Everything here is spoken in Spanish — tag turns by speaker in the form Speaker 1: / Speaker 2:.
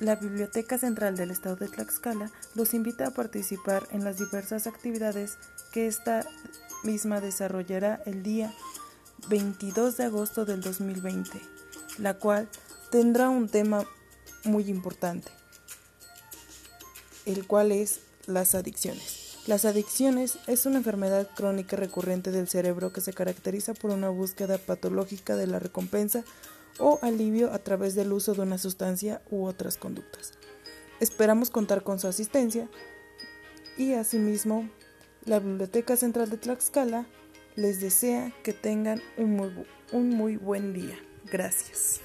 Speaker 1: La Biblioteca Central del Estado de Tlaxcala los invita a participar en las diversas actividades que esta misma desarrollará el día 22 de agosto del 2020, la cual tendrá un tema muy importante, el cual es las adicciones. Las adicciones es una enfermedad crónica recurrente del cerebro que se caracteriza por una búsqueda patológica de la recompensa o alivio a través del uso de una sustancia u otras conductas. Esperamos contar con su asistencia y asimismo la Biblioteca Central de Tlaxcala les desea que tengan un muy, un muy buen día. Gracias.